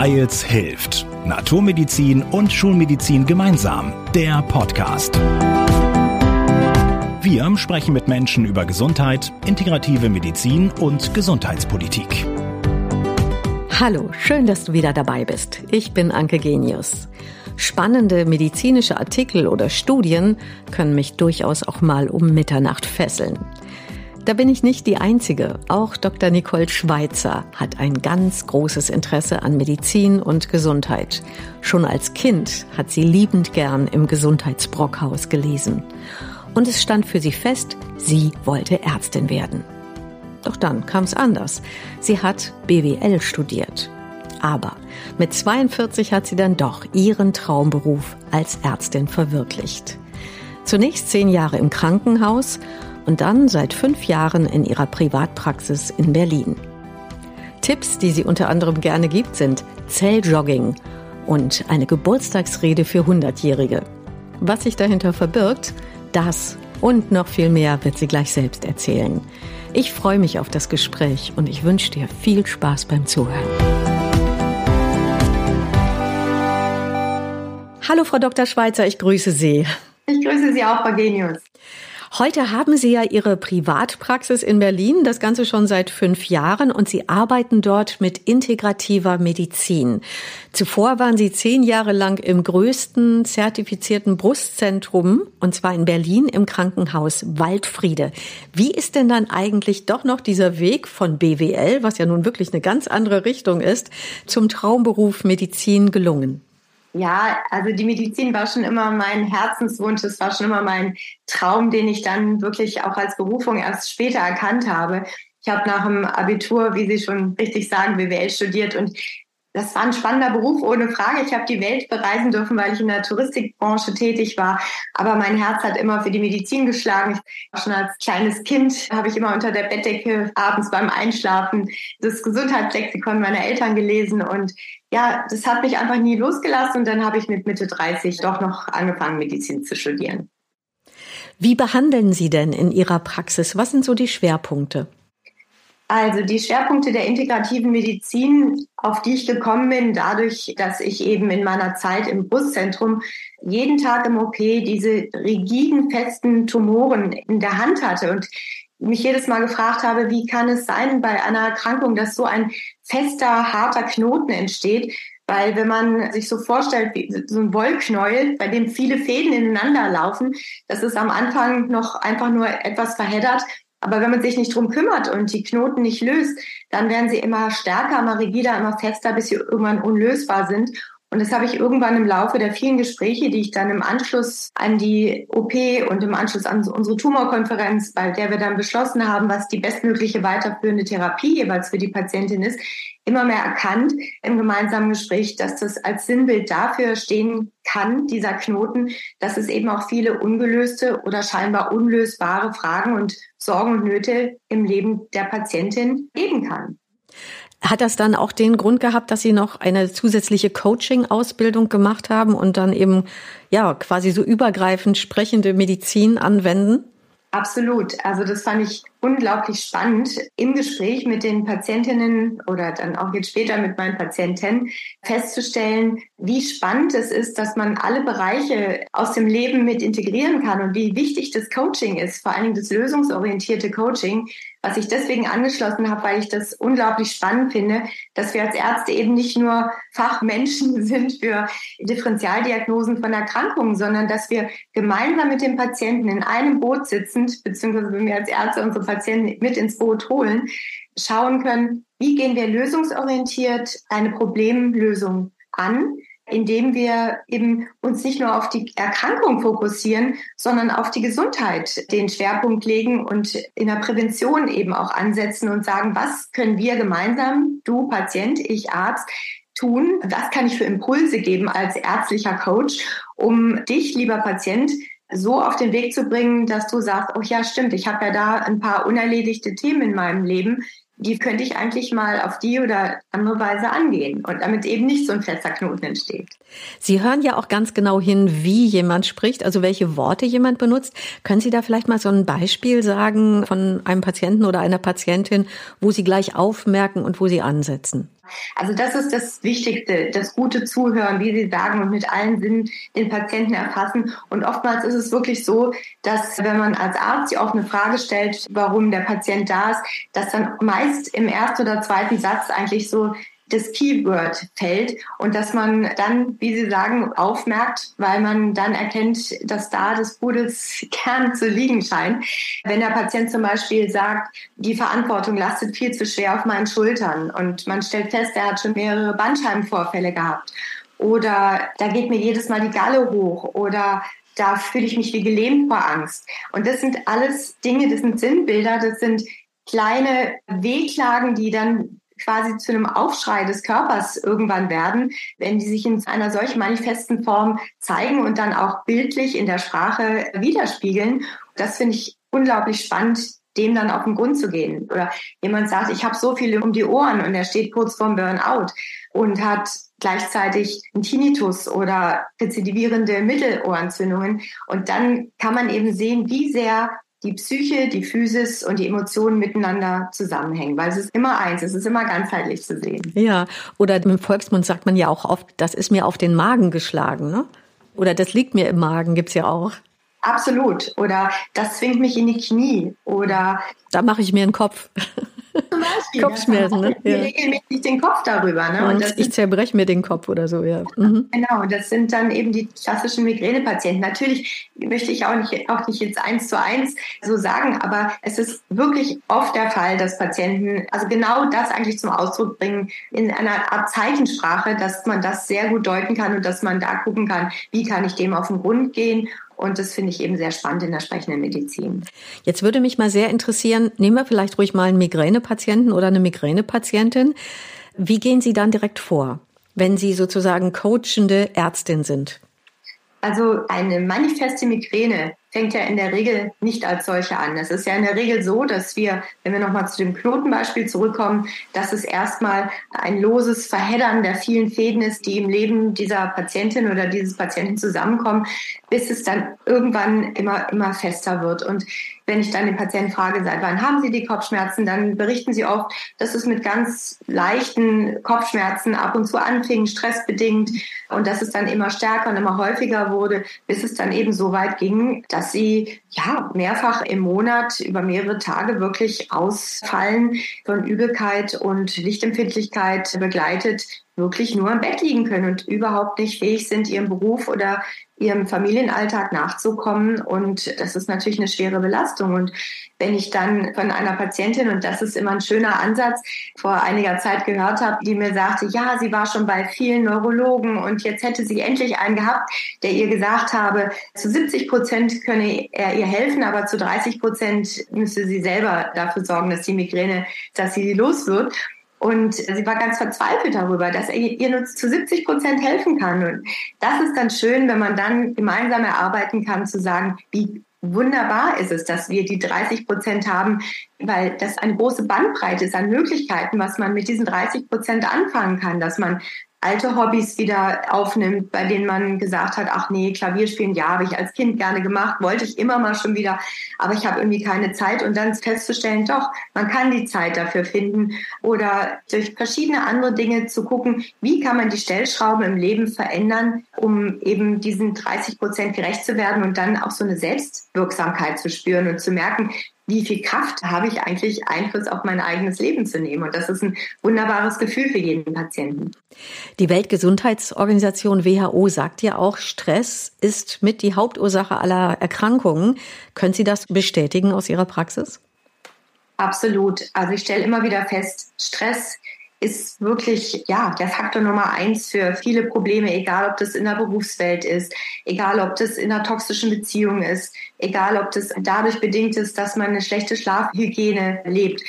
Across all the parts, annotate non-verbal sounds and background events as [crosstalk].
Weils hilft. Naturmedizin und Schulmedizin gemeinsam. Der Podcast. Wir sprechen mit Menschen über Gesundheit, integrative Medizin und Gesundheitspolitik. Hallo, schön, dass du wieder dabei bist. Ich bin Anke Genius. Spannende medizinische Artikel oder Studien können mich durchaus auch mal um Mitternacht fesseln. Da bin ich nicht die Einzige. Auch Dr. Nicole Schweitzer hat ein ganz großes Interesse an Medizin und Gesundheit. Schon als Kind hat sie liebend gern im Gesundheitsbrockhaus gelesen. Und es stand für sie fest, sie wollte Ärztin werden. Doch dann kam es anders. Sie hat BWL studiert. Aber mit 42 hat sie dann doch ihren Traumberuf als Ärztin verwirklicht. Zunächst zehn Jahre im Krankenhaus und dann seit fünf Jahren in ihrer Privatpraxis in Berlin. Tipps, die sie unter anderem gerne gibt, sind Zelljogging und eine Geburtstagsrede für Hundertjährige. Was sich dahinter verbirgt, das und noch viel mehr wird sie gleich selbst erzählen. Ich freue mich auf das Gespräch und ich wünsche dir viel Spaß beim Zuhören. Hallo, Frau Dr. Schweizer, ich grüße Sie. Ich grüße Sie auch, Frau Genius. Heute haben Sie ja Ihre Privatpraxis in Berlin, das Ganze schon seit fünf Jahren und Sie arbeiten dort mit integrativer Medizin. Zuvor waren Sie zehn Jahre lang im größten zertifizierten Brustzentrum und zwar in Berlin im Krankenhaus Waldfriede. Wie ist denn dann eigentlich doch noch dieser Weg von BWL, was ja nun wirklich eine ganz andere Richtung ist, zum Traumberuf Medizin gelungen? Ja, also die Medizin war schon immer mein Herzenswunsch, es war schon immer mein Traum, den ich dann wirklich auch als Berufung erst später erkannt habe. Ich habe nach dem Abitur, wie Sie schon richtig sagen, BWL studiert und das war ein spannender Beruf, ohne Frage. Ich habe die Welt bereisen dürfen, weil ich in der Touristikbranche tätig war. Aber mein Herz hat immer für die Medizin geschlagen. Schon als kleines Kind habe ich immer unter der Bettdecke abends beim Einschlafen das Gesundheitslexikon meiner Eltern gelesen. Und ja, das hat mich einfach nie losgelassen. Und dann habe ich mit Mitte 30 doch noch angefangen, Medizin zu studieren. Wie behandeln Sie denn in Ihrer Praxis? Was sind so die Schwerpunkte? Also die Schwerpunkte der integrativen Medizin, auf die ich gekommen bin, dadurch, dass ich eben in meiner Zeit im Brustzentrum jeden Tag im OP diese rigiden, festen Tumoren in der Hand hatte und mich jedes Mal gefragt habe, wie kann es sein bei einer Erkrankung, dass so ein fester, harter Knoten entsteht, weil wenn man sich so vorstellt, wie so ein Wollknäuel, bei dem viele Fäden ineinander laufen, das ist am Anfang noch einfach nur etwas verheddert aber wenn man sich nicht drum kümmert und die Knoten nicht löst, dann werden sie immer stärker, immer rigider, immer fester, bis sie irgendwann unlösbar sind. Und das habe ich irgendwann im Laufe der vielen Gespräche, die ich dann im Anschluss an die OP und im Anschluss an unsere Tumorkonferenz, bei der wir dann beschlossen haben, was die bestmögliche weiterführende Therapie jeweils für die Patientin ist, immer mehr erkannt im gemeinsamen Gespräch, dass das als Sinnbild dafür stehen kann, dieser Knoten, dass es eben auch viele ungelöste oder scheinbar unlösbare Fragen und Sorgen und Nöte im Leben der Patientin geben kann. Hat das dann auch den Grund gehabt, dass Sie noch eine zusätzliche Coaching-Ausbildung gemacht haben und dann eben, ja, quasi so übergreifend sprechende Medizin anwenden? Absolut. Also das fand ich unglaublich spannend, im Gespräch mit den Patientinnen oder dann auch jetzt später mit meinen Patienten festzustellen, wie spannend es ist, dass man alle Bereiche aus dem Leben mit integrieren kann und wie wichtig das Coaching ist, vor Dingen das lösungsorientierte Coaching, was ich deswegen angeschlossen habe, weil ich das unglaublich spannend finde, dass wir als Ärzte eben nicht nur Fachmenschen [laughs] sind für Differentialdiagnosen von Erkrankungen, sondern dass wir gemeinsam mit dem Patienten in einem Boot sitzend, beziehungsweise wenn wir als Ärzte unsere Patienten mit ins Boot holen, schauen können, wie gehen wir lösungsorientiert eine Problemlösung an, indem wir eben uns nicht nur auf die Erkrankung fokussieren, sondern auf die Gesundheit den Schwerpunkt legen und in der Prävention eben auch ansetzen und sagen, was können wir gemeinsam, du Patient, ich Arzt, tun? Was kann ich für Impulse geben als ärztlicher Coach, um dich, lieber Patient, so auf den Weg zu bringen, dass du sagst, oh ja, stimmt, ich habe ja da ein paar unerledigte Themen in meinem Leben, die könnte ich eigentlich mal auf die oder andere Weise angehen und damit eben nicht so ein fester Knoten entsteht. Sie hören ja auch ganz genau hin, wie jemand spricht, also welche Worte jemand benutzt. Können Sie da vielleicht mal so ein Beispiel sagen von einem Patienten oder einer Patientin, wo Sie gleich aufmerken und wo Sie ansetzen? Also das ist das Wichtigste, das gute Zuhören, wie Sie sagen, und mit allen Sinnen den Patienten erfassen. Und oftmals ist es wirklich so, dass wenn man als Arzt die offene Frage stellt, warum der Patient da ist, dass dann meist im ersten oder zweiten Satz eigentlich so das Keyword fällt und dass man dann, wie Sie sagen, aufmerkt, weil man dann erkennt, dass da des Pudels Kern zu liegen scheint. Wenn der Patient zum Beispiel sagt, die Verantwortung lastet viel zu schwer auf meinen Schultern und man stellt fest, er hat schon mehrere Bandscheibenvorfälle gehabt oder da geht mir jedes Mal die Galle hoch oder da fühle ich mich wie gelähmt vor Angst. Und das sind alles Dinge, das sind Sinnbilder, das sind kleine Wehklagen, die dann quasi zu einem Aufschrei des Körpers irgendwann werden, wenn die sich in einer solch manifesten Form zeigen und dann auch bildlich in der Sprache widerspiegeln. Das finde ich unglaublich spannend, dem dann auf den Grund zu gehen. Oder jemand sagt, ich habe so viel um die Ohren und er steht kurz vorm Burnout und hat gleichzeitig einen Tinnitus oder rezidivierende Mittelohrentzündungen. Und dann kann man eben sehen, wie sehr die Psyche, die Physis und die Emotionen miteinander zusammenhängen, weil es ist immer eins, es ist immer ganzheitlich zu sehen. Ja, oder im Volksmund sagt man ja auch oft, das ist mir auf den Magen geschlagen, ne? Oder das liegt mir im Magen, gibt's ja auch. Absolut. Oder das zwingt mich in die Knie. Oder da mache ich mir einen Kopf. Zum Beispiel. Kopfschmerzen, ne? Ja. regelmäßig den Kopf darüber. Ne? Und, und ich zerbreche mir den Kopf oder so, ja. Mhm. Genau, das sind dann eben die klassischen Migränepatienten. Natürlich möchte ich auch nicht, auch nicht jetzt eins zu eins so sagen, aber es ist wirklich oft der Fall, dass Patienten also genau das eigentlich zum Ausdruck bringen in einer Art Zeichensprache, dass man das sehr gut deuten kann und dass man da gucken kann, wie kann ich dem auf den Grund gehen und das finde ich eben sehr spannend in der sprechenden Medizin. Jetzt würde mich mal sehr interessieren, nehmen wir vielleicht ruhig mal einen Migränepatienten oder eine Migränepatientin. Wie gehen Sie dann direkt vor, wenn Sie sozusagen coachende Ärztin sind? Also eine manifeste Migräne fängt ja in der Regel nicht als solche an. Es ist ja in der Regel so, dass wir, wenn wir nochmal zu dem Knotenbeispiel zurückkommen, dass es erstmal ein loses Verheddern der vielen Fäden ist, die im Leben dieser Patientin oder dieses Patienten zusammenkommen, bis es dann irgendwann immer, immer fester wird. Und wenn ich dann den Patienten frage, seit wann haben Sie die Kopfschmerzen, dann berichten sie oft, dass es mit ganz leichten Kopfschmerzen ab und zu anfing, stressbedingt, und dass es dann immer stärker und immer häufiger wurde, bis es dann eben so weit ging, dass sie ja mehrfach im Monat über mehrere Tage wirklich ausfallen von Übelkeit und Lichtempfindlichkeit begleitet wirklich nur im Bett liegen können und überhaupt nicht fähig sind, ihrem Beruf oder ihrem Familienalltag nachzukommen. Und das ist natürlich eine schwere Belastung. Und wenn ich dann von einer Patientin, und das ist immer ein schöner Ansatz, vor einiger Zeit gehört habe, die mir sagte, ja, sie war schon bei vielen Neurologen und jetzt hätte sie endlich einen gehabt, der ihr gesagt habe, zu 70 Prozent könne er ihr helfen, aber zu 30 Prozent müsse sie selber dafür sorgen, dass die Migräne, dass sie los wird. Und sie war ganz verzweifelt darüber, dass er ihr nur zu 70 Prozent helfen kann. Und das ist dann schön, wenn man dann gemeinsam erarbeiten kann, zu sagen, wie wunderbar ist es, dass wir die 30 Prozent haben, weil das eine große Bandbreite ist an Möglichkeiten, was man mit diesen 30 Prozent anfangen kann, dass man alte Hobbys wieder aufnimmt, bei denen man gesagt hat, ach nee, Klavierspielen, ja, habe ich als Kind gerne gemacht, wollte ich immer mal schon wieder, aber ich habe irgendwie keine Zeit. Und dann festzustellen, doch, man kann die Zeit dafür finden oder durch verschiedene andere Dinge zu gucken, wie kann man die Stellschrauben im Leben verändern, um eben diesen 30 Prozent gerecht zu werden und dann auch so eine Selbstwirksamkeit zu spüren und zu merken, wie viel Kraft habe ich eigentlich, Einfluss auf mein eigenes Leben zu nehmen. Und das ist ein wunderbares Gefühl für jeden Patienten. Die Weltgesundheitsorganisation WHO sagt ja auch, Stress ist mit die Hauptursache aller Erkrankungen. Können Sie das bestätigen aus Ihrer Praxis? Absolut. Also ich stelle immer wieder fest, Stress ist wirklich ja der Faktor Nummer eins für viele Probleme, egal ob das in der Berufswelt ist, egal ob das in einer toxischen Beziehung ist, egal ob das dadurch bedingt ist, dass man eine schlechte Schlafhygiene lebt.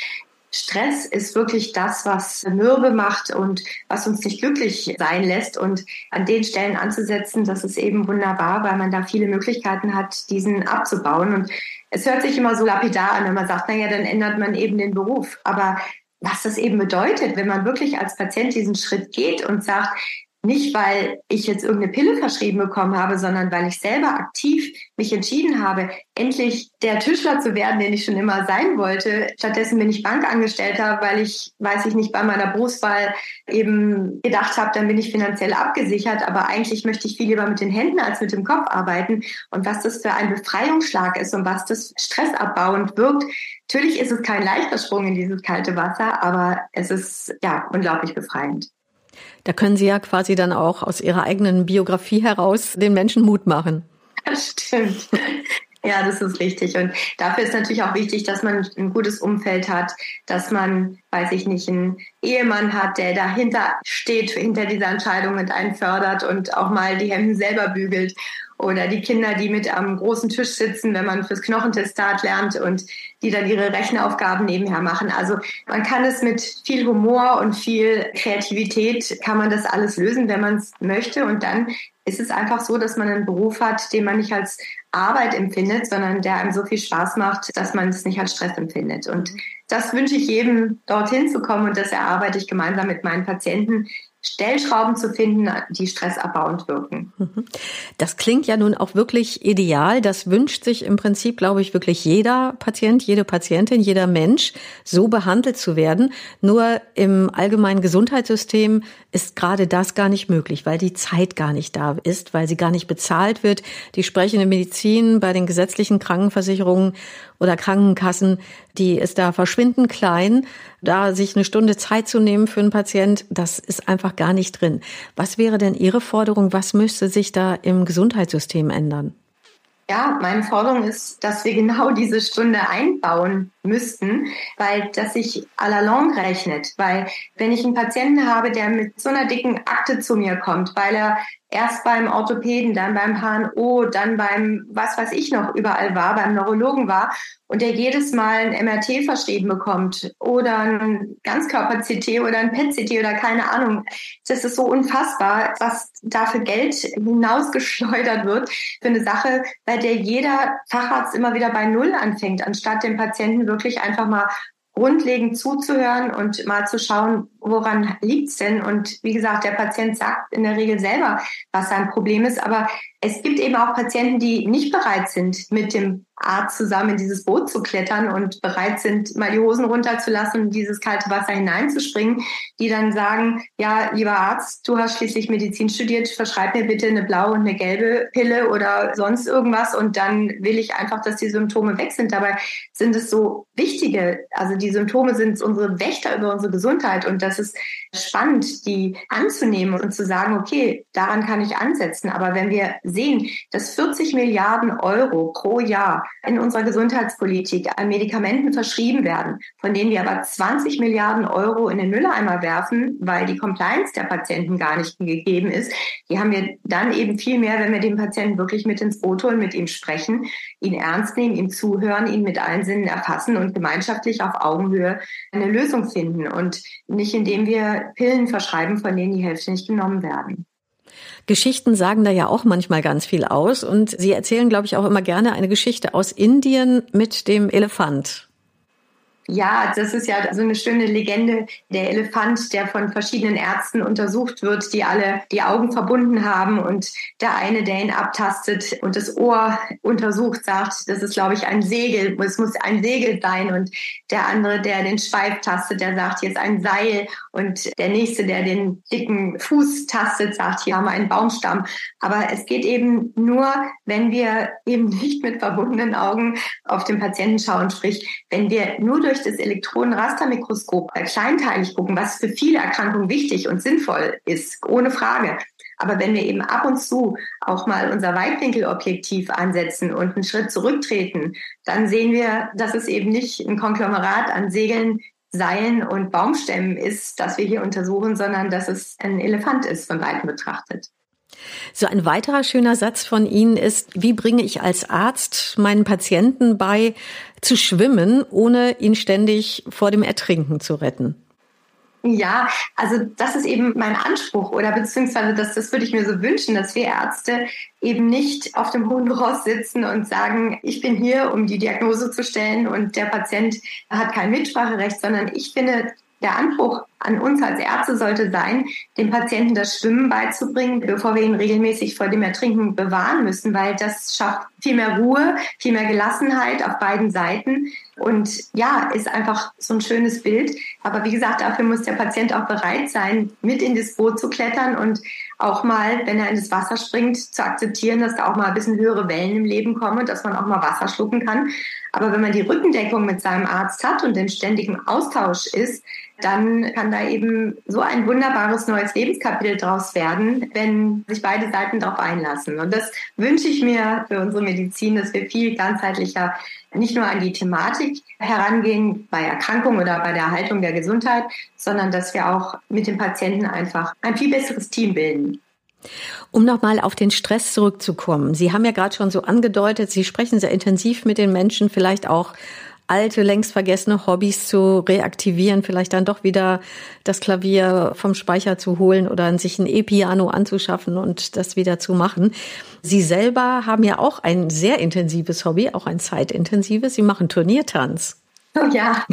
Stress ist wirklich das, was mürbe macht und was uns nicht glücklich sein lässt. Und an den Stellen anzusetzen, das ist eben wunderbar, weil man da viele Möglichkeiten hat, diesen abzubauen. Und es hört sich immer so lapidar an, wenn man sagt, naja, dann ändert man eben den Beruf. Aber was das eben bedeutet, wenn man wirklich als Patient diesen Schritt geht und sagt, nicht, weil ich jetzt irgendeine Pille verschrieben bekommen habe, sondern weil ich selber aktiv mich entschieden habe, endlich der Tischler zu werden, den ich schon immer sein wollte. Stattdessen bin ich Bankangestellter, weil ich, weiß ich nicht, bei meiner Berufswahl eben gedacht habe, dann bin ich finanziell abgesichert. Aber eigentlich möchte ich viel lieber mit den Händen als mit dem Kopf arbeiten. Und was das für ein Befreiungsschlag ist und was das stressabbauend wirkt, Natürlich ist es kein leichter Sprung in dieses kalte Wasser, aber es ist ja unglaublich befreiend. Da können Sie ja quasi dann auch aus Ihrer eigenen Biografie heraus den Menschen Mut machen. [laughs] Das stimmt. Ja, das ist richtig. Und dafür ist natürlich auch wichtig, dass man ein gutes Umfeld hat, dass man, weiß ich nicht, einen Ehemann hat, der dahinter steht, hinter dieser Entscheidung und einen fördert und auch mal die Hemden selber bügelt oder die Kinder, die mit am großen Tisch sitzen, wenn man fürs Knochentestat lernt und die dann ihre Rechenaufgaben nebenher machen. Also man kann es mit viel Humor und viel Kreativität, kann man das alles lösen, wenn man es möchte. Und dann ist es einfach so, dass man einen Beruf hat, den man nicht als Arbeit empfindet, sondern der einem so viel Spaß macht, dass man es nicht als Stress empfindet. Und das wünsche ich jedem, dorthin zu kommen und das erarbeite ich gemeinsam mit meinen Patienten, Stellschrauben zu finden, die stressabbauend wirken. Mhm. Das klingt ja nun auch wirklich ideal. Das wünscht sich im Prinzip, glaube ich, wirklich jeder Patient, jede Patientin, jeder Mensch, so behandelt zu werden. Nur im allgemeinen Gesundheitssystem ist gerade das gar nicht möglich, weil die Zeit gar nicht da ist, weil sie gar nicht bezahlt wird. Die sprechende Medizin bei den gesetzlichen Krankenversicherungen oder Krankenkassen, die ist da verschwindend klein. Da sich eine Stunde Zeit zu nehmen für einen Patient, das ist einfach gar nicht drin. Was wäre denn Ihre Forderung? Was müsste sich da im Gesundheitssystem ändern? Ja, meine Forderung ist, dass wir genau diese Stunde einbauen müssten, weil das sich à la longue rechnet. Weil wenn ich einen Patienten habe, der mit so einer dicken Akte zu mir kommt, weil er erst beim Orthopäden, dann beim HNO, dann beim was weiß ich noch überall war, beim Neurologen war und der jedes Mal ein MRT verschrieben bekommt oder ein Ganzkörper-CT oder ein PET-CT oder keine Ahnung. Das ist so unfassbar, was da für Geld hinausgeschleudert wird für eine Sache, bei der jeder Facharzt immer wieder bei Null anfängt, anstatt dem Patienten wirklich einfach mal grundlegend zuzuhören und mal zu schauen, woran liegt's denn? Und wie gesagt, der Patient sagt in der Regel selber, was sein Problem ist. Aber es gibt eben auch Patienten, die nicht bereit sind, mit dem Arzt zusammen in dieses Boot zu klettern und bereit sind, mal die Hosen runterzulassen und dieses kalte Wasser hineinzuspringen, die dann sagen, ja, lieber Arzt, du hast schließlich Medizin studiert, verschreib mir bitte eine blaue und eine gelbe Pille oder sonst irgendwas und dann will ich einfach, dass die Symptome weg sind. Dabei sind es so wichtige, also die Symptome sind unsere Wächter über unsere Gesundheit und das ist spannend, die anzunehmen und zu sagen, okay, daran kann ich ansetzen. Aber wenn wir sehen, dass 40 Milliarden Euro pro Jahr in unserer Gesundheitspolitik an Medikamenten verschrieben werden, von denen wir aber 20 Milliarden Euro in den Mülleimer werfen, weil die Compliance der Patienten gar nicht gegeben ist, die haben wir dann eben viel mehr, wenn wir den Patienten wirklich mit ins Boot holen, mit ihm sprechen, ihn ernst nehmen, ihm zuhören, ihn mit allen Sinnen erfassen und gemeinschaftlich auf Augenhöhe eine Lösung finden und nicht indem wir Pillen verschreiben, von denen die Hälfte nicht genommen werden. Geschichten sagen da ja auch manchmal ganz viel aus und Sie erzählen, glaube ich, auch immer gerne eine Geschichte aus Indien mit dem Elefant. Ja, das ist ja so eine schöne Legende. Der Elefant, der von verschiedenen Ärzten untersucht wird, die alle die Augen verbunden haben und der eine, der ihn abtastet und das Ohr untersucht, sagt, das ist, glaube ich, ein Segel, es muss ein Segel sein und der andere, der den Schweif tastet, der sagt, jetzt ein Seil und der nächste, der den dicken Fuß tastet, sagt, hier haben wir einen Baumstamm. Aber es geht eben nur, wenn wir eben nicht mit verbundenen Augen auf den Patienten schauen, sprich, wenn wir nur durch durch das Elektronenrastermikroskop kleinteilig gucken, was für viele Erkrankungen wichtig und sinnvoll ist, ohne Frage. Aber wenn wir eben ab und zu auch mal unser Weitwinkelobjektiv ansetzen und einen Schritt zurücktreten, dann sehen wir, dass es eben nicht ein Konglomerat an Segeln, Seilen und Baumstämmen ist, das wir hier untersuchen, sondern dass es ein Elefant ist, von weitem betrachtet. So ein weiterer schöner Satz von Ihnen ist, wie bringe ich als Arzt meinen Patienten bei, zu schwimmen, ohne ihn ständig vor dem Ertrinken zu retten? Ja, also das ist eben mein Anspruch oder beziehungsweise das, das würde ich mir so wünschen, dass wir Ärzte eben nicht auf dem hohen Ross sitzen und sagen, ich bin hier, um die Diagnose zu stellen und der Patient hat kein Mitspracherecht, sondern ich finde, der Anspruch an uns als Ärzte sollte sein, dem Patienten das Schwimmen beizubringen, bevor wir ihn regelmäßig vor dem Ertrinken bewahren müssen, weil das schafft viel mehr Ruhe, viel mehr Gelassenheit auf beiden Seiten. Und ja, ist einfach so ein schönes Bild. Aber wie gesagt, dafür muss der Patient auch bereit sein, mit in das Boot zu klettern und auch mal, wenn er in das Wasser springt, zu akzeptieren, dass da auch mal ein bisschen höhere Wellen im Leben kommen und dass man auch mal Wasser schlucken kann. Aber wenn man die Rückendeckung mit seinem Arzt hat und in ständigem Austausch ist, dann kann da eben so ein wunderbares neues Lebenskapitel draus werden, wenn sich beide Seiten darauf einlassen. Und das wünsche ich mir für unsere Medizin, dass wir viel ganzheitlicher nicht nur an die Thematik herangehen bei Erkrankung oder bei der Erhaltung der Gesundheit, sondern dass wir auch mit dem Patienten einfach ein viel besseres Team bilden. Um nochmal auf den Stress zurückzukommen. Sie haben ja gerade schon so angedeutet, Sie sprechen sehr intensiv mit den Menschen, vielleicht auch alte, längst vergessene Hobbys zu reaktivieren, vielleicht dann doch wieder das Klavier vom Speicher zu holen oder sich ein E-Piano anzuschaffen und das wieder zu machen. Sie selber haben ja auch ein sehr intensives Hobby, auch ein zeitintensives. Sie machen Turniertanz. Oh [laughs] ja.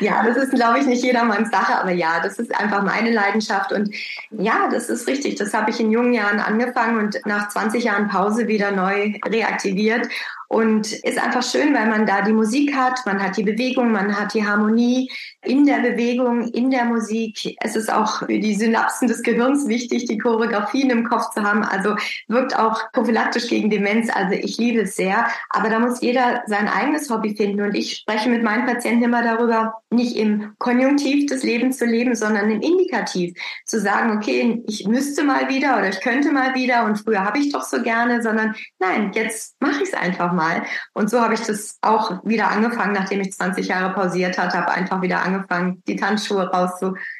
ja, das ist, glaube ich, nicht jedermanns Sache, aber ja, das ist einfach meine Leidenschaft. Und ja, das ist richtig. Das habe ich in jungen Jahren angefangen und nach 20 Jahren Pause wieder neu reaktiviert. Und ist einfach schön, weil man da die Musik hat, man hat die Bewegung, man hat die Harmonie in der Bewegung, in der Musik. Es ist auch für die Synapsen des Gehirns wichtig, die Choreografien im Kopf zu haben. Also wirkt auch prophylaktisch gegen Demenz. Also ich liebe es sehr. Aber da muss jeder sein eigenes Hobby finden. Und ich spreche mit meinen Patienten immer darüber, nicht im Konjunktiv des Lebens zu leben, sondern im Indikativ. Zu sagen, okay, ich müsste mal wieder oder ich könnte mal wieder und früher habe ich doch so gerne, sondern nein, jetzt mache ich es einfach mal. Und so habe ich das auch wieder angefangen, nachdem ich 20 Jahre pausiert hatte, habe einfach wieder angefangen, die Tanzschuhe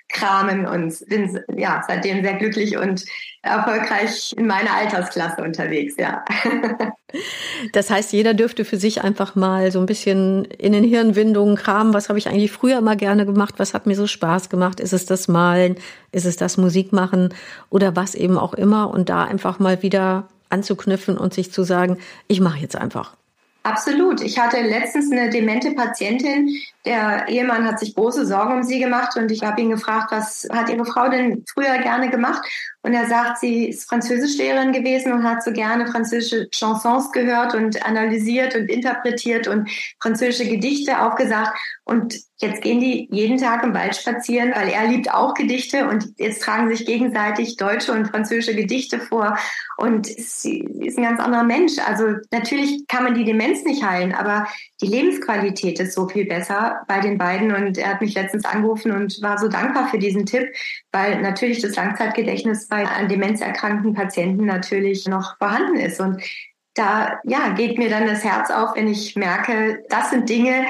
rauszukramen und bin ja seitdem sehr glücklich und erfolgreich in meiner Altersklasse unterwegs, ja. [laughs] Das heißt, jeder dürfte für sich einfach mal so ein bisschen in den Hirnwindungen kramen. Was habe ich eigentlich früher immer gerne gemacht? Was hat mir so Spaß gemacht? Ist es das Malen? Ist es das Musikmachen? Oder was eben auch immer? Und da einfach mal wieder anzuknüpfen und sich zu sagen, ich mache jetzt einfach. Absolut. Ich hatte letztens eine demente Patientin. Der Ehemann hat sich große Sorgen um sie gemacht und ich habe ihn gefragt, was hat Ihre Frau denn früher gerne gemacht? Und er sagt, sie ist Französischlehrerin gewesen und hat so gerne französische Chansons gehört und analysiert und interpretiert und französische Gedichte aufgesagt. Und jetzt gehen die jeden Tag im Wald spazieren, weil er liebt auch Gedichte und jetzt tragen sich gegenseitig deutsche und französische Gedichte vor. Und sie ist ein ganz anderer Mensch. Also natürlich kann man die Demenz nicht heilen, aber die Lebensqualität ist so viel besser bei den beiden. Und er hat mich letztens angerufen und war so dankbar für diesen Tipp, weil natürlich das Langzeitgedächtnis bei an Demenz erkrankten Patienten natürlich noch vorhanden ist. Und da ja, geht mir dann das Herz auf, wenn ich merke, das sind Dinge,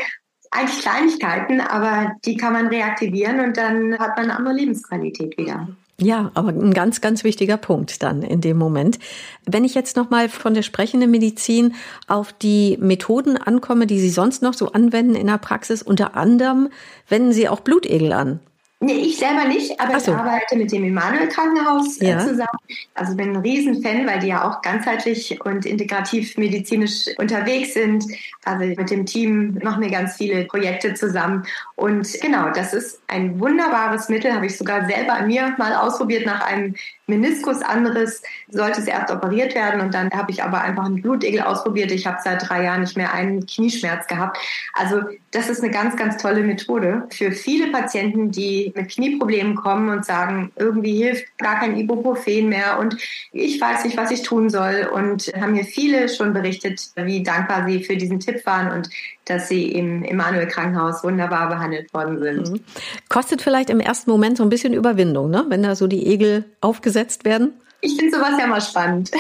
eigentlich Kleinigkeiten, aber die kann man reaktivieren und dann hat man eine andere Lebensqualität wieder. Ja, aber ein ganz, ganz wichtiger Punkt dann in dem Moment. Wenn ich jetzt nochmal von der sprechenden Medizin auf die Methoden ankomme, die Sie sonst noch so anwenden in der Praxis, unter anderem wenden Sie auch Blutegel an. Nee, ich selber nicht, aber so. ich arbeite mit dem Emanuel Krankenhaus äh, ja. zusammen. Also bin ein Riesenfan, weil die ja auch ganzheitlich und integrativ medizinisch unterwegs sind. Also mit dem Team machen wir ganz viele Projekte zusammen. Und genau, das ist ein wunderbares Mittel, habe ich sogar selber an mir mal ausprobiert nach einem Meniskus anderes, sollte es erst operiert werden und dann habe ich aber einfach einen Blutegel ausprobiert. Ich habe seit drei Jahren nicht mehr einen Knieschmerz gehabt. Also das ist eine ganz, ganz tolle Methode für viele Patienten, die mit Knieproblemen kommen und sagen, irgendwie hilft gar kein Ibuprofen mehr und ich weiß nicht, was ich tun soll und haben mir viele schon berichtet, wie dankbar sie für diesen Tipp waren und dass sie im Emanuel Krankenhaus wunderbar behandelt worden sind. Mhm. Kostet vielleicht im ersten Moment so ein bisschen Überwindung, ne? wenn da so die Egel aufgesetzt werden? Ich finde sowas ja mal spannend,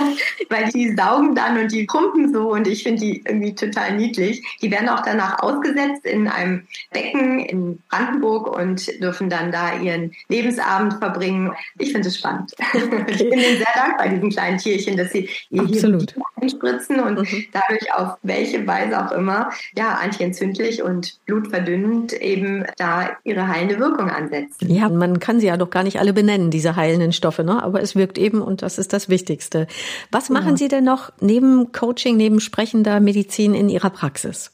[laughs] weil die saugen dann und die pumpen so und ich finde die irgendwie total niedlich. Die werden auch danach ausgesetzt in einem Becken in Brandenburg und dürfen dann da ihren Lebensabend verbringen. Ich finde es spannend. [laughs] ich bin ihnen sehr dankbar, diesen kleinen Tierchen, dass sie ihr Absolut. hier einspritzen und mhm. dadurch auf welche Weise auch immer, ja, antientzündlich und blutverdünnend eben da ihre heilende Wirkung ansetzen. Ja, man kann sie ja doch gar nicht alle benennen, diese heilenden Stoffe, ne? aber es wird wirkt eben und das ist das Wichtigste. Was machen ja. Sie denn noch neben Coaching, neben sprechender Medizin in Ihrer Praxis?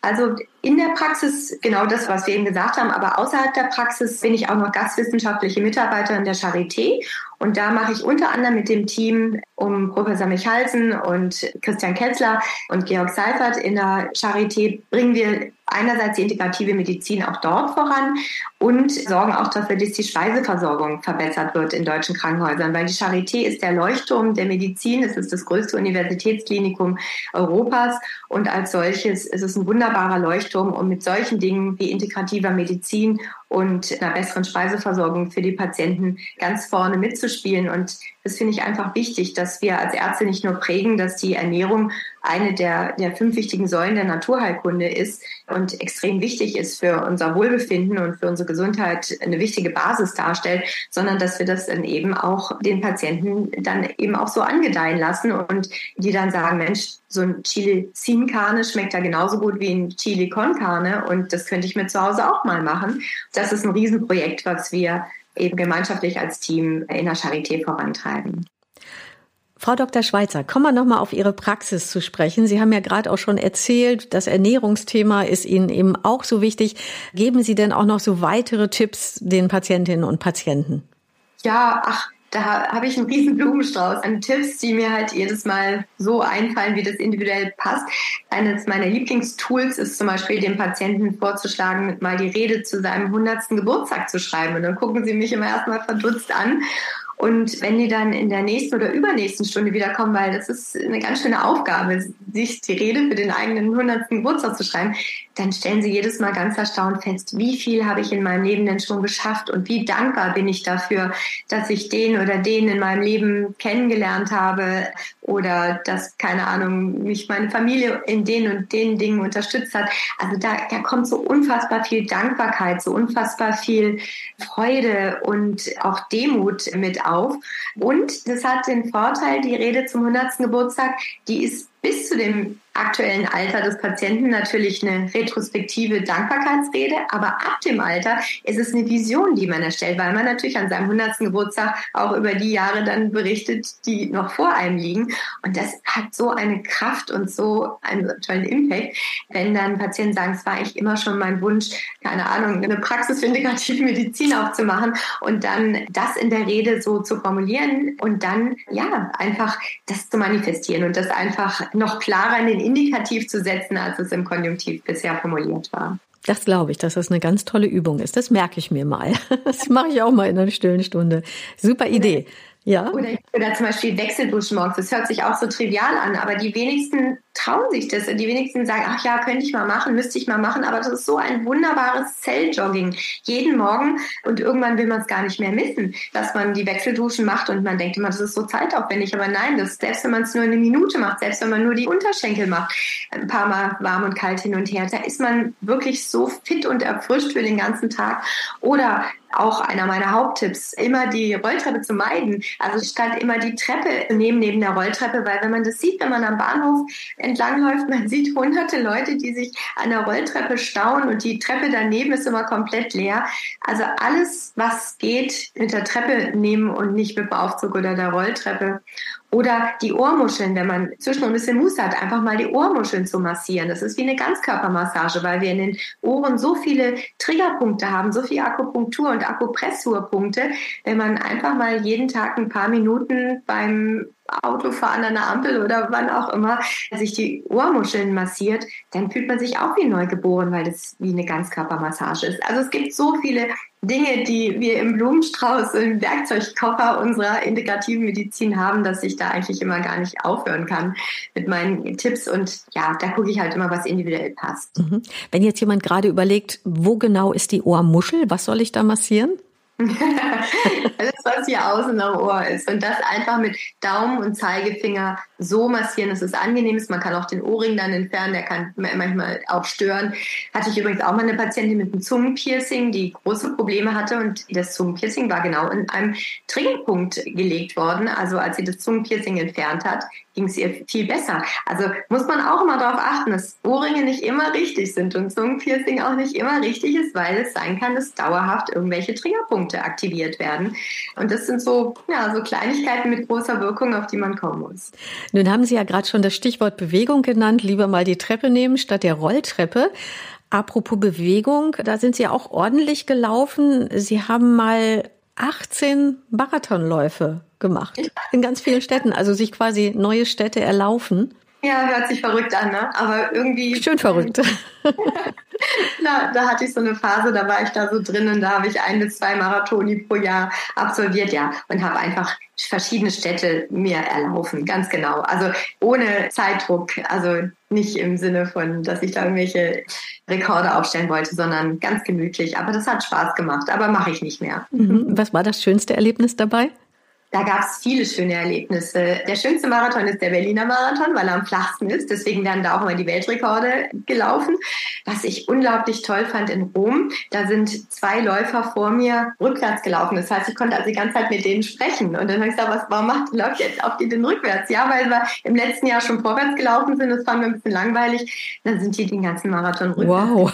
Also in der Praxis genau das, was wir eben gesagt haben, aber außerhalb der Praxis bin ich auch noch gastwissenschaftliche Mitarbeiterin der Charité und da mache ich unter anderem mit dem Team um Professor Michalsen und Christian Ketzler und Georg Seifert in der Charité bringen wir einerseits die integrative Medizin auch dort voran und sorgen auch dafür, dass die Speiseversorgung verbessert wird in deutschen Krankenhäusern, weil die Charité ist der Leuchtturm der Medizin. Es ist das größte Universitätsklinikum Europas und als solches ist es ein wunderbarer Leuchtturm, um mit solchen Dingen wie integrativer Medizin und einer besseren Speiseversorgung für die Patienten ganz vorne mitzuspielen. Und das finde ich einfach wichtig, dass wir als Ärzte nicht nur prägen, dass die Ernährung eine der, der fünf wichtigen Säulen der Naturheilkunde ist und extrem wichtig ist für unser Wohlbefinden und für unsere Gesundheit eine wichtige Basis darstellt, sondern dass wir das dann eben auch den Patienten dann eben auch so angedeihen lassen und die dann sagen, Mensch, so ein Chili Sin Carne schmeckt ja genauso gut wie ein Chili Con Carne und das könnte ich mir zu Hause auch mal machen. Das ist ein Riesenprojekt, was wir eben gemeinschaftlich als Team in der Charité vorantreiben. Frau Dr. Schweizer, kommen wir nochmal auf Ihre Praxis zu sprechen. Sie haben ja gerade auch schon erzählt, das Ernährungsthema ist Ihnen eben auch so wichtig. Geben Sie denn auch noch so weitere Tipps den Patientinnen und Patienten? Ja, ach, da habe ich einen riesen Blumenstrauß an Tipps, die mir halt jedes Mal so einfallen, wie das individuell passt. Eines meiner Lieblingstools ist zum Beispiel, dem Patienten vorzuschlagen, mal die Rede zu seinem 100. Geburtstag zu schreiben. Und dann gucken sie mich immer erstmal verdutzt an und wenn die dann in der nächsten oder übernächsten Stunde wiederkommen, weil das ist eine ganz schöne Aufgabe, sich die Rede für den eigenen 100. Geburtstag zu schreiben, dann stellen sie jedes Mal ganz erstaunt fest, wie viel habe ich in meinem Leben denn schon geschafft und wie dankbar bin ich dafür, dass ich den oder den in meinem Leben kennengelernt habe oder dass, keine Ahnung, mich meine Familie in den und den Dingen unterstützt hat. Also da, da kommt so unfassbar viel Dankbarkeit, so unfassbar viel Freude und auch Demut mit auf. Und das hat den Vorteil, die Rede zum 100. Geburtstag, die ist bis zu dem aktuellen Alter des Patienten natürlich eine retrospektive Dankbarkeitsrede, aber ab dem Alter ist es eine Vision, die man erstellt, weil man natürlich an seinem 100. Geburtstag auch über die Jahre dann berichtet, die noch vor einem liegen. Und das hat so eine Kraft und so einen tollen Impact, wenn dann Patienten sagen, es war eigentlich immer schon mein Wunsch, keine Ahnung, eine Praxis für integrative Medizin aufzumachen und dann das in der Rede so zu formulieren und dann, ja, einfach das zu manifestieren und das einfach noch klarer in den Indikativ zu setzen, als es im Konjunktiv bisher formuliert war. Das glaube ich, dass das eine ganz tolle Übung ist. Das merke ich mir mal. [laughs] Das mache ich auch mal in einer stillen Stunde. Super Idee. Ja. Oder, oder zum Beispiel Wechselduschen morgens. Das hört sich auch so trivial an, aber die wenigsten trauen sich das. Die wenigsten sagen, ach ja, könnte ich mal machen, müsste ich mal machen. Aber das ist so ein wunderbares Zelljogging. Jeden Morgen und irgendwann will man es gar nicht mehr missen, dass man die Wechselduschen macht und man denkt immer, das ist so zeitaufwendig. Aber nein, das, selbst wenn man es nur eine Minute macht, selbst wenn man nur die Unterschenkel macht, ein paar Mal warm und kalt hin und her, da ist man wirklich so fit und erfrischt für den ganzen Tag. Oder auch einer meiner Haupttipps, immer die Rolltreppe zu meiden. Also statt immer die Treppe nehmen neben der Rolltreppe, weil wenn man das sieht, wenn man am Bahnhof entlangläuft, man sieht hunderte Leute, die sich an der Rolltreppe stauen und die Treppe daneben ist immer komplett leer. Also alles, was geht, mit der Treppe nehmen und nicht mit dem Aufzug oder der Rolltreppe. Oder die Ohrmuscheln, wenn man zwischen ein bisschen Muße hat, einfach mal die Ohrmuscheln zu massieren. Das ist wie eine Ganzkörpermassage, weil wir in den Ohren so viele Triggerpunkte haben, so viel Akupunktur und Akupressurpunkte. Wenn man einfach mal jeden Tag ein paar Minuten beim Autofahren an der Ampel oder wann auch immer sich die Ohrmuscheln massiert, dann fühlt man sich auch wie neugeboren, weil das wie eine Ganzkörpermassage ist. Also es gibt so viele Dinge, die wir im Blumenstrauß, im Werkzeugkoffer unserer integrativen Medizin haben, dass ich da eigentlich immer gar nicht aufhören kann mit meinen Tipps. Und ja, da gucke ich halt immer, was individuell passt. Mhm. Wenn jetzt jemand gerade überlegt, wo genau ist die Ohrmuschel, was soll ich da massieren? [laughs] Alles, was hier außen am Ohr ist. Und das einfach mit Daumen und Zeigefinger so massieren, dass es angenehm ist. Man kann auch den Ohrring dann entfernen, der kann manchmal auch stören. Hatte ich übrigens auch mal eine Patientin mit einem Zungenpiercing, die große Probleme hatte und das Zungenpiercing war genau in einem Triggerpunkt gelegt worden. Also als sie das Zungenpiercing entfernt hat, ging es ihr viel besser. Also muss man auch immer darauf achten, dass Ohrringe nicht immer richtig sind und Zungenpiercing auch nicht immer richtig ist, weil es sein kann, dass dauerhaft irgendwelche Triggerpunkte aktiviert werden. Und das sind so, ja, so Kleinigkeiten mit großer Wirkung, auf die man kommen muss. Nun haben Sie ja gerade schon das Stichwort Bewegung genannt. Lieber mal die Treppe nehmen statt der Rolltreppe. Apropos Bewegung, da sind Sie auch ordentlich gelaufen. Sie haben mal 18 Marathonläufe gemacht in ganz vielen Städten, also sich quasi neue Städte erlaufen. Ja, hört sich verrückt an, ne? Aber irgendwie. Schön verrückt. [laughs] Na, da hatte ich so eine Phase, da war ich da so drin und da habe ich ein bis zwei Marathoni pro Jahr absolviert, ja, und habe einfach verschiedene Städte mir erlaufen, ganz genau. Also ohne Zeitdruck, also nicht im Sinne von, dass ich da irgendwelche Rekorde aufstellen wollte, sondern ganz gemütlich. Aber das hat Spaß gemacht, aber mache ich nicht mehr. Mhm. Was war das schönste Erlebnis dabei? Da gab es viele schöne Erlebnisse. Der schönste Marathon ist der Berliner Marathon, weil er am flachsten ist. Deswegen werden da auch immer die Weltrekorde gelaufen. Was ich unglaublich toll fand in Rom, da sind zwei Läufer vor mir rückwärts gelaufen. Das heißt, ich konnte also die ganze Zeit mit denen sprechen. Und dann habe ich gesagt, was, warum macht, läuft jetzt auf die denn rückwärts? Ja, weil wir im letzten Jahr schon vorwärts gelaufen sind. Das fanden wir ein bisschen langweilig. Dann sind die den ganzen Marathon rückwärts. Wow.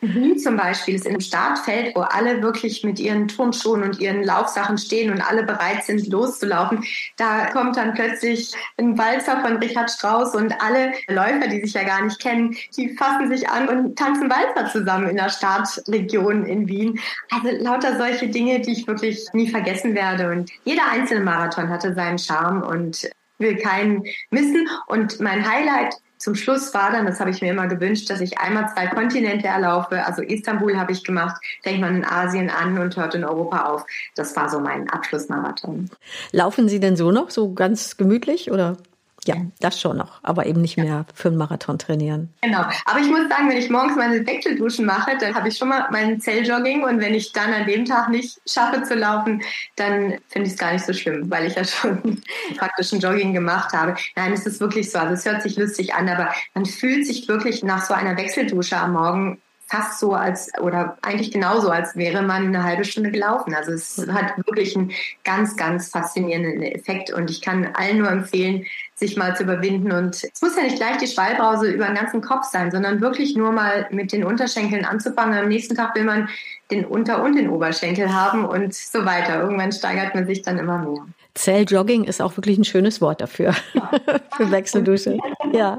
Wien zum Beispiel ist im Startfeld, wo alle wirklich mit ihren Turnschuhen und ihren Laufsachen stehen und alle bereit sind, loszulaufen. Da kommt dann plötzlich ein Walzer von Richard Strauss und alle Läufer, die sich ja gar nicht kennen, die fassen sich an und tanzen Walzer zusammen in der Startregion in Wien. Also lauter solche Dinge, die ich wirklich nie vergessen werde. Und jeder einzelne Marathon hatte seinen Charme und will keinen missen. Und mein Highlight zum Schluss war dann, das habe ich mir immer gewünscht, dass ich einmal zwei Kontinente erlaufe. Also Istanbul habe ich gemacht, fängt man in Asien an und hört in Europa auf. Das war so mein Abschlussmarathon. Laufen Sie denn so noch so ganz gemütlich oder? Ja, das schon noch, aber eben nicht mehr für einen Marathon trainieren. Genau. Aber ich muss sagen, wenn ich morgens meine Wechselduschen mache, dann habe ich schon mal meinen Zelljogging und wenn ich dann an dem Tag nicht schaffe zu laufen, dann finde ich es gar nicht so schlimm, weil ich ja [laughs] schon praktisch ein Jogging gemacht habe. Nein, es ist wirklich so. Also es hört sich lustig an, aber man fühlt sich wirklich nach so einer Wechseldusche am Morgen fast so als oder eigentlich genauso, als wäre man eine halbe Stunde gelaufen. Also es hat wirklich einen ganz, ganz faszinierenden Effekt und ich kann allen nur empfehlen, sich mal zu überwinden. Und es muss ja nicht gleich die Schwallbrause über den ganzen Kopf sein, sondern wirklich nur mal mit den Unterschenkeln anzufangen. Am nächsten Tag will man den Unter- und den Oberschenkel haben und so weiter. Irgendwann steigert man sich dann immer mehr. Zelljogging ist auch wirklich ein schönes Wort dafür, [laughs] für Wechseldusche. [laughs] Ja.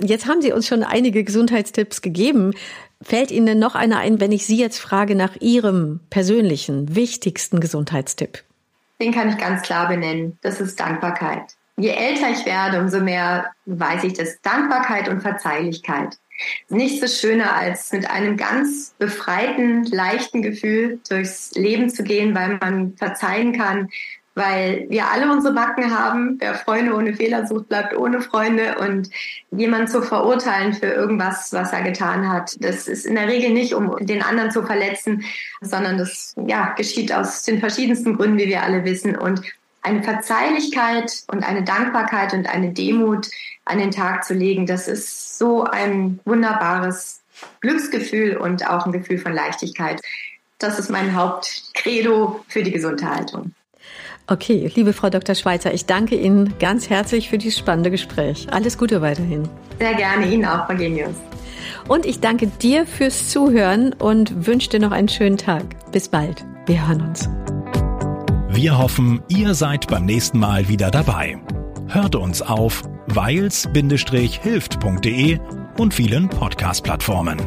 Jetzt haben Sie uns schon einige Gesundheitstipps gegeben. Fällt Ihnen denn noch einer ein, wenn ich Sie jetzt frage nach Ihrem persönlichen, wichtigsten Gesundheitstipp? Den kann ich ganz klar benennen. Das ist Dankbarkeit. Je älter ich werde, umso mehr weiß ich das. Dankbarkeit und Verzeihlichkeit. Nichts ist schöner, als mit einem ganz befreiten, leichten Gefühl durchs Leben zu gehen, weil man verzeihen kann, weil wir alle unsere Backen haben. Wer Freunde ohne Fehler sucht, bleibt ohne Freunde. Und jemanden zu verurteilen für irgendwas, was er getan hat, das ist in der Regel nicht, um den anderen zu verletzen, sondern das ja, geschieht aus den verschiedensten Gründen, wie wir alle wissen. Und eine Verzeihlichkeit und eine Dankbarkeit und eine Demut an den Tag zu legen, das ist so ein wunderbares Glücksgefühl und auch ein Gefühl von Leichtigkeit. Das ist mein Hauptcredo für die Gesundheitshaltung. Okay, liebe Frau Dr. Schweizer, ich danke Ihnen ganz herzlich für dieses spannende Gespräch. Alles Gute weiterhin. Sehr gerne, Ihnen auch, Frau Genius. Und ich danke dir fürs Zuhören und wünsche dir noch einen schönen Tag. Bis bald. Wir hören uns. Wir hoffen, ihr seid beim nächsten Mal wieder dabei. Hört uns auf weils-hilft.de und vielen Podcast-Plattformen.